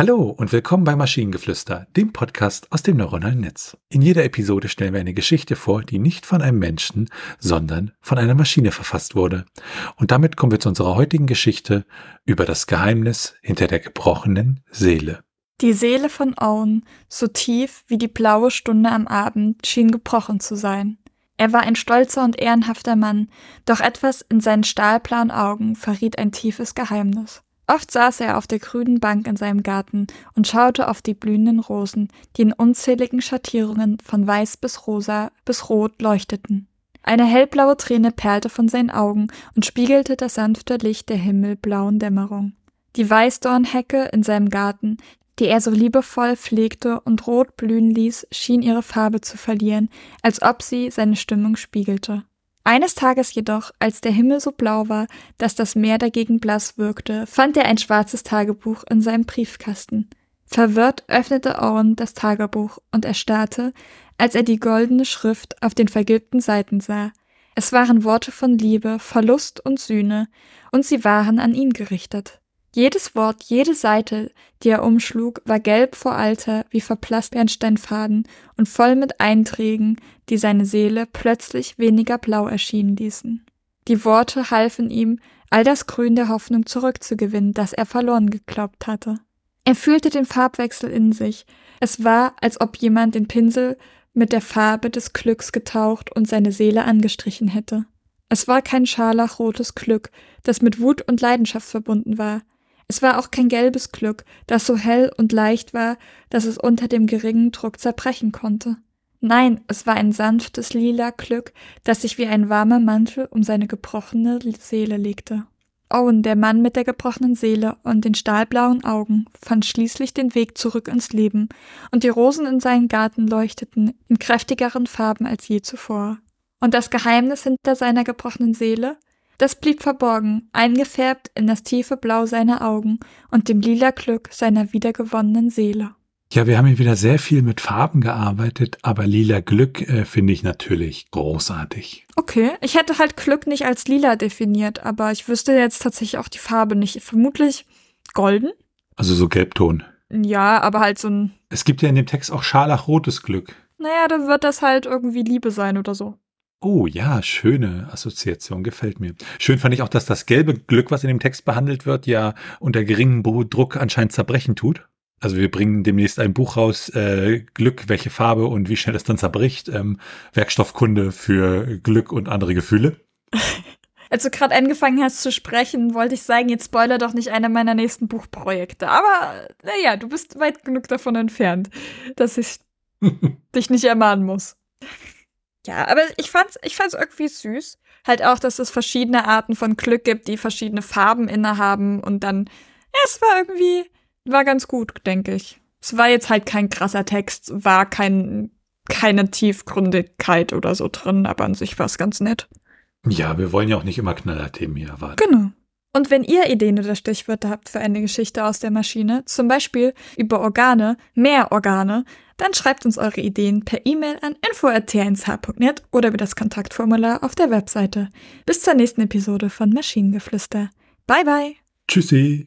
Hallo und willkommen bei Maschinengeflüster, dem Podcast aus dem neuronalen Netz. In jeder Episode stellen wir eine Geschichte vor, die nicht von einem Menschen, sondern von einer Maschine verfasst wurde. Und damit kommen wir zu unserer heutigen Geschichte über das Geheimnis hinter der gebrochenen Seele. Die Seele von Owen, so tief wie die blaue Stunde am Abend, schien gebrochen zu sein. Er war ein stolzer und ehrenhafter Mann, doch etwas in seinen stahlblauen Augen verriet ein tiefes Geheimnis. Oft saß er auf der grünen Bank in seinem Garten und schaute auf die blühenden Rosen, die in unzähligen Schattierungen von weiß bis rosa bis rot leuchteten. Eine hellblaue Träne perlte von seinen Augen und spiegelte das sanfte Licht der himmelblauen Dämmerung. Die Weißdornhecke in seinem Garten, die er so liebevoll pflegte und rot blühen ließ, schien ihre Farbe zu verlieren, als ob sie seine Stimmung spiegelte. Eines Tages jedoch, als der Himmel so blau war, dass das Meer dagegen blass wirkte, fand er ein schwarzes Tagebuch in seinem Briefkasten. Verwirrt öffnete Owen das Tagebuch und erstarrte, als er die goldene Schrift auf den vergilbten Seiten sah. Es waren Worte von Liebe, Verlust und Sühne, und sie waren an ihn gerichtet. Jedes Wort, jede Seite, die er umschlug, war gelb vor Alter wie verblasst Bernsteinfaden und voll mit Einträgen, die seine Seele plötzlich weniger blau erschienen ließen. Die Worte halfen ihm, all das Grün der Hoffnung zurückzugewinnen, das er verloren geglaubt hatte. Er fühlte den Farbwechsel in sich. Es war, als ob jemand den Pinsel mit der Farbe des Glücks getaucht und seine Seele angestrichen hätte. Es war kein scharlachrotes Glück, das mit Wut und Leidenschaft verbunden war. Es war auch kein gelbes Glück, das so hell und leicht war, dass es unter dem geringen Druck zerbrechen konnte. Nein, es war ein sanftes lila Glück, das sich wie ein warmer Mantel um seine gebrochene Seele legte. Owen, der Mann mit der gebrochenen Seele und den stahlblauen Augen, fand schließlich den Weg zurück ins Leben, und die Rosen in seinem Garten leuchteten in kräftigeren Farben als je zuvor. Und das Geheimnis hinter seiner gebrochenen Seele? Das blieb verborgen, eingefärbt in das tiefe Blau seiner Augen und dem lila Glück seiner wiedergewonnenen Seele. Ja, wir haben hier wieder sehr viel mit Farben gearbeitet, aber lila Glück äh, finde ich natürlich großartig. Okay, ich hätte halt Glück nicht als lila definiert, aber ich wüsste jetzt tatsächlich auch die Farbe nicht. Vermutlich golden? Also so Gelbton. Ja, aber halt so ein. Es gibt ja in dem Text auch scharlachrotes Glück. Naja, dann wird das halt irgendwie Liebe sein oder so. Oh ja, schöne Assoziation, gefällt mir. Schön fand ich auch, dass das gelbe Glück, was in dem Text behandelt wird, ja unter geringem Druck anscheinend zerbrechen tut. Also wir bringen demnächst ein Buch raus, äh, Glück, welche Farbe und wie schnell es dann zerbricht. Ähm, Werkstoffkunde für Glück und andere Gefühle. Als du gerade angefangen hast zu sprechen, wollte ich sagen, jetzt spoiler doch nicht einer meiner nächsten Buchprojekte. Aber naja, du bist weit genug davon entfernt, dass ich dich nicht ermahnen muss. Ja, aber ich fand's, ich fand's irgendwie süß. Halt auch, dass es verschiedene Arten von Glück gibt, die verschiedene Farben innehaben und dann, ja, es war irgendwie, war ganz gut, denke ich. Es war jetzt halt kein krasser Text, war kein, keine Tiefgründigkeit oder so drin, aber an sich war es ganz nett. Ja, wir wollen ja auch nicht immer Knallerthemen hier erwarten. Genau. Und wenn ihr Ideen oder Stichwörter habt für eine Geschichte aus der Maschine, zum Beispiel über Organe, mehr Organe, dann schreibt uns eure Ideen per E-Mail an info.t1h.net oder über das Kontaktformular auf der Webseite. Bis zur nächsten Episode von Maschinengeflüster. Bye bye. Tschüssi.